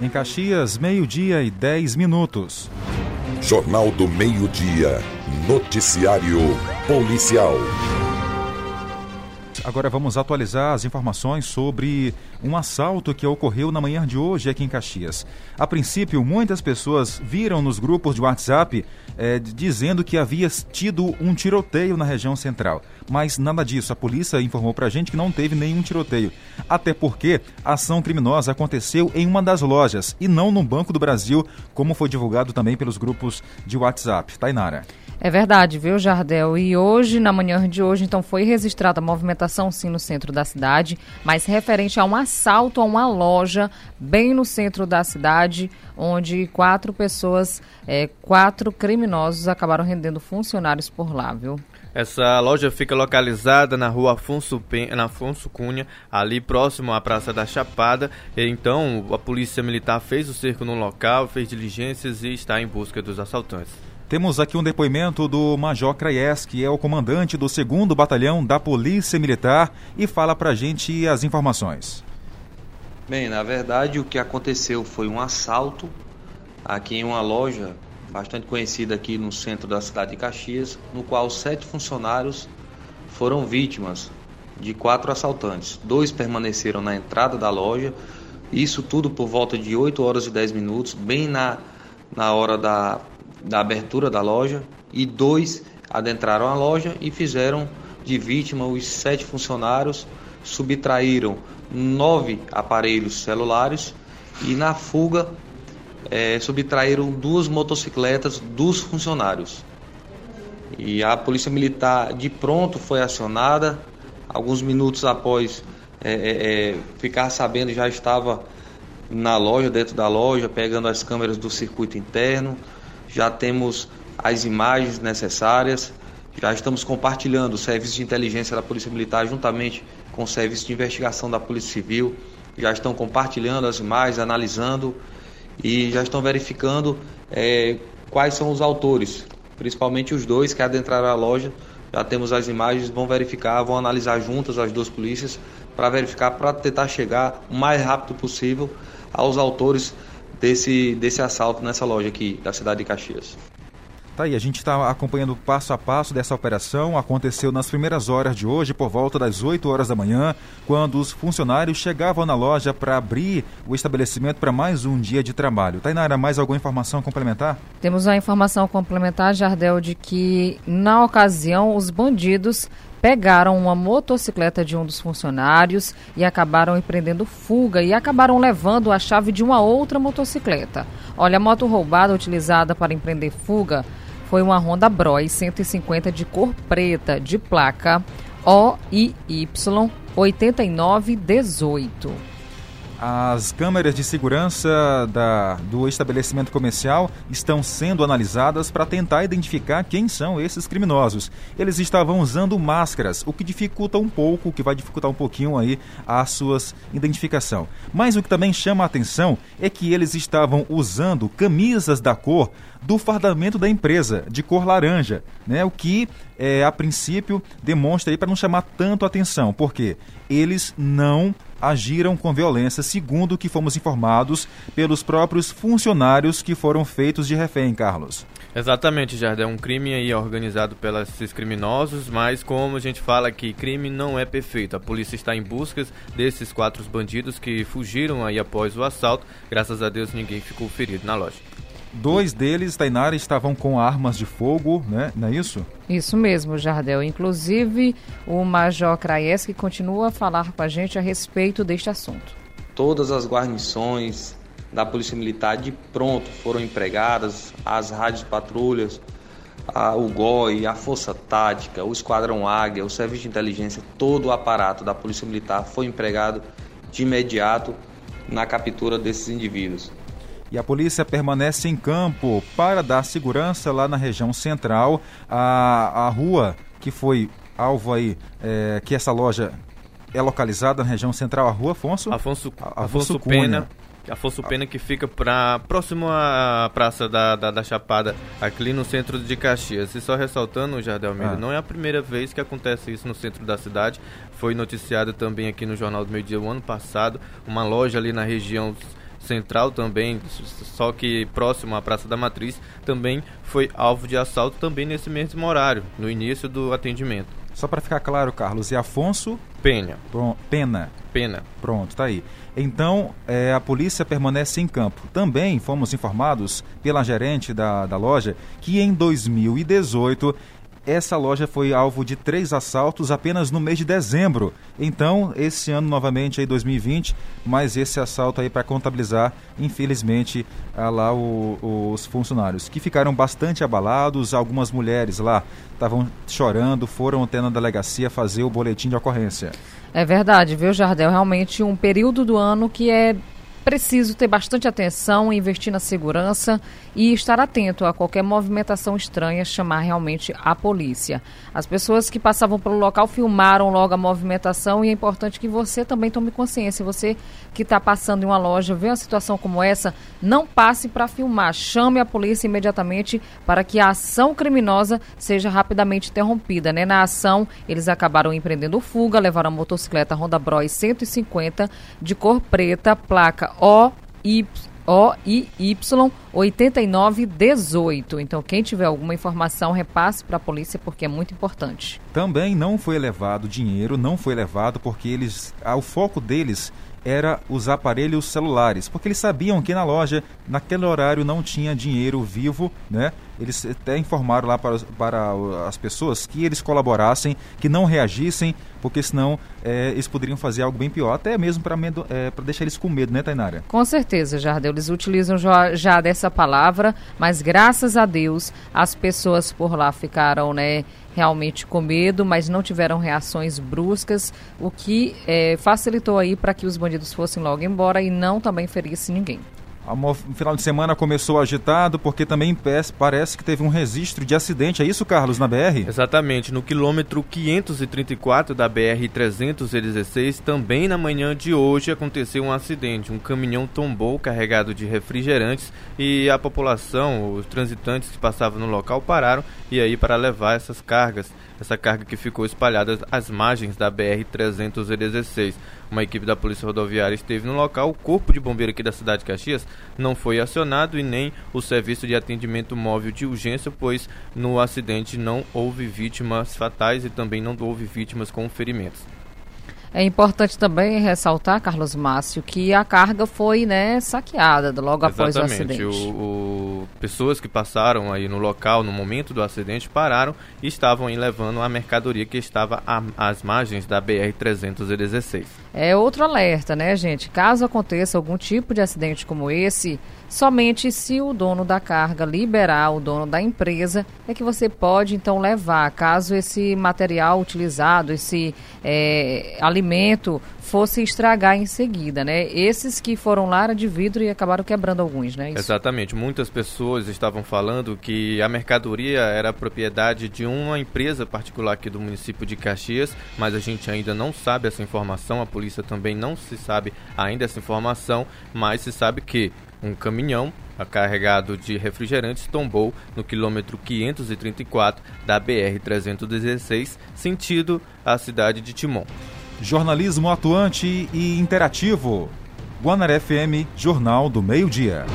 Em Caxias, meio-dia e 10 minutos. Jornal do Meio-Dia. Noticiário Policial. Agora vamos atualizar as informações sobre um assalto que ocorreu na manhã de hoje aqui em Caxias. A princípio, muitas pessoas viram nos grupos de WhatsApp é, dizendo que havia tido um tiroteio na região central. Mas nada disso. A polícia informou pra gente que não teve nenhum tiroteio. Até porque a ação criminosa aconteceu em uma das lojas e não no Banco do Brasil, como foi divulgado também pelos grupos de WhatsApp. Tainara. É verdade, viu, Jardel? E hoje, na manhã de hoje, então foi registrada a movimentação sim no centro da cidade, mas referente a um assalto a uma loja bem no centro da cidade, onde quatro pessoas, é, quatro criminosos acabaram rendendo funcionários por lá, viu? Essa loja fica localizada na rua Afonso, na Afonso Cunha, ali próximo à Praça da Chapada. Então, a polícia militar fez o cerco no local, fez diligências e está em busca dos assaltantes. Temos aqui um depoimento do Major Craies, que é o comandante do 2 Batalhão da Polícia Militar, e fala pra gente as informações. Bem, na verdade o que aconteceu foi um assalto aqui em uma loja bastante conhecida aqui no centro da cidade de Caxias, no qual sete funcionários foram vítimas de quatro assaltantes. Dois permaneceram na entrada da loja, isso tudo por volta de 8 horas e 10 minutos, bem na, na hora da da abertura da loja e dois adentraram a loja e fizeram de vítima os sete funcionários, subtraíram nove aparelhos celulares e na fuga é, subtraíram duas motocicletas dos funcionários. E a polícia militar de pronto foi acionada. Alguns minutos após é, é, é ficar sabendo, já estava na loja, dentro da loja, pegando as câmeras do circuito interno já temos as imagens necessárias, já estamos compartilhando o serviço de inteligência da Polícia Militar juntamente com o serviço de investigação da Polícia Civil, já estão compartilhando as imagens, analisando e já estão verificando é, quais são os autores, principalmente os dois que adentraram a loja. Já temos as imagens, vão verificar, vão analisar juntas as duas polícias para verificar, para tentar chegar o mais rápido possível aos autores desse, desse assalto nessa loja aqui da cidade de Caxias. Tá aí, a gente está acompanhando passo a passo dessa operação. Aconteceu nas primeiras horas de hoje, por volta das 8 horas da manhã, quando os funcionários chegavam na loja para abrir o estabelecimento para mais um dia de trabalho. Tainara, mais alguma informação complementar? Temos a informação complementar, Jardel, de que na ocasião os bandidos pegaram uma motocicleta de um dos funcionários e acabaram empreendendo fuga e acabaram levando a chave de uma outra motocicleta. Olha, a moto roubada utilizada para empreender fuga foi uma Honda Bros 150 de cor preta, de placa OIY 8918. As câmeras de segurança da, do estabelecimento comercial estão sendo analisadas para tentar identificar quem são esses criminosos. Eles estavam usando máscaras, o que dificulta um pouco, o que vai dificultar um pouquinho aí a suas identificação. Mas o que também chama a atenção é que eles estavam usando camisas da cor do fardamento da empresa, de cor laranja, né? O que é, a princípio demonstra aí para não chamar tanto atenção, porque eles não agiram com violência, segundo o que fomos informados pelos próprios funcionários que foram feitos de refém, Carlos. Exatamente, Jardim. É um crime aí organizado pelos criminosos, mas como a gente fala que crime não é perfeito. A polícia está em busca desses quatro bandidos que fugiram aí após o assalto. Graças a Deus ninguém ficou ferido na loja. Dois deles, Tainara, estavam com armas de fogo, né? Não é isso? Isso mesmo, Jardel. Inclusive, o Major Kraeski continua a falar com a gente a respeito deste assunto. Todas as guarnições da Polícia Militar de pronto foram empregadas, as rádios patrulhas, a, o GOI, a Força Tática, o Esquadrão Águia, o Serviço de Inteligência, todo o aparato da Polícia Militar foi empregado de imediato na captura desses indivíduos e a polícia permanece em campo para dar segurança lá na região central. A, a rua que foi alvo aí, é, que essa loja é localizada na região central, a rua Afonso? Afonso, Afonso, Afonso Pena. Afonso Pena que fica pra, próximo à Praça da, da, da, Chapada, aqui no centro de Caxias. E só ressaltando, Jardel Almeida, ah. não é a primeira vez que acontece isso no centro da cidade. Foi noticiado também aqui no Jornal do Meio Dia o ano passado, uma loja ali na região Central também, só que próximo à Praça da Matriz, também foi alvo de assalto também nesse mesmo horário, no início do atendimento. Só para ficar claro, Carlos, e Afonso Penha. Pena. Pena. Pronto, tá aí. Então, é, a polícia permanece em campo. Também fomos informados pela gerente da, da loja que em 2018 essa loja foi alvo de três assaltos apenas no mês de dezembro. Então, esse ano novamente aí 2020, mas esse assalto aí para contabilizar, infelizmente, ah, lá o, os funcionários que ficaram bastante abalados. Algumas mulheres lá estavam chorando, foram até na delegacia fazer o boletim de ocorrência. É verdade, viu, Jardel? Realmente um período do ano que é preciso ter bastante atenção, investir na segurança e estar atento a qualquer movimentação estranha, chamar realmente a polícia. As pessoas que passavam pelo local filmaram logo a movimentação e é importante que você também tome consciência. Você que está passando em uma loja, vê uma situação como essa, não passe para filmar. Chame a polícia imediatamente para que a ação criminosa seja rapidamente interrompida. Né? Na ação, eles acabaram empreendendo fuga, levaram a motocicleta Honda Bros 150 de cor preta, placa OY 8918. Então, quem tiver alguma informação, repasse para a polícia porque é muito importante. Também não foi levado dinheiro, não foi levado porque eles, ah, o foco deles era os aparelhos celulares, porque eles sabiam que na loja, naquele horário, não tinha dinheiro vivo, né? Eles até informaram lá para, para as pessoas que eles colaborassem, que não reagissem, porque senão é, eles poderiam fazer algo bem pior, até mesmo para é, deixar eles com medo, né, Tainara? Com certeza, Jardel. Eles utilizam já, já dessa palavra, mas graças a Deus as pessoas por lá ficaram, né? realmente com medo, mas não tiveram reações bruscas, o que é, facilitou aí para que os bandidos fossem logo embora e não também ferisse ninguém. O final de semana começou agitado porque também parece que teve um registro de acidente. É isso, Carlos, na BR? Exatamente. No quilômetro 534 da BR-316, também na manhã de hoje, aconteceu um acidente. Um caminhão tombou carregado de refrigerantes e a população, os transitantes que passavam no local, pararam e aí para levar essas cargas essa carga que ficou espalhada às margens da BR-316. Uma equipe da Polícia Rodoviária esteve no local, o Corpo de Bombeiro aqui da cidade de Caxias não foi acionado e nem o Serviço de Atendimento Móvel de Urgência, pois no acidente não houve vítimas fatais e também não houve vítimas com ferimentos. É importante também ressaltar, Carlos Márcio, que a carga foi né, saqueada logo após o acidente. O, o, pessoas que passaram aí no local no momento do acidente pararam e estavam levando a mercadoria que estava às margens da BR-316. É outro alerta, né, gente? Caso aconteça algum tipo de acidente como esse, Somente se o dono da carga liberar o dono da empresa é que você pode então levar. Caso esse material utilizado, esse é, alimento fosse estragar em seguida, né? Esses que foram lá era de vidro e acabaram quebrando alguns, né? Isso. Exatamente. Muitas pessoas estavam falando que a mercadoria era propriedade de uma empresa particular aqui do município de Caxias, mas a gente ainda não sabe essa informação, a polícia também não se sabe ainda essa informação, mas se sabe que um caminhão carregado de refrigerantes tombou no quilômetro 534 da BR-316, sentido a cidade de Timon. Jornalismo atuante e interativo. Guanaré FM, Jornal do Meio-Dia.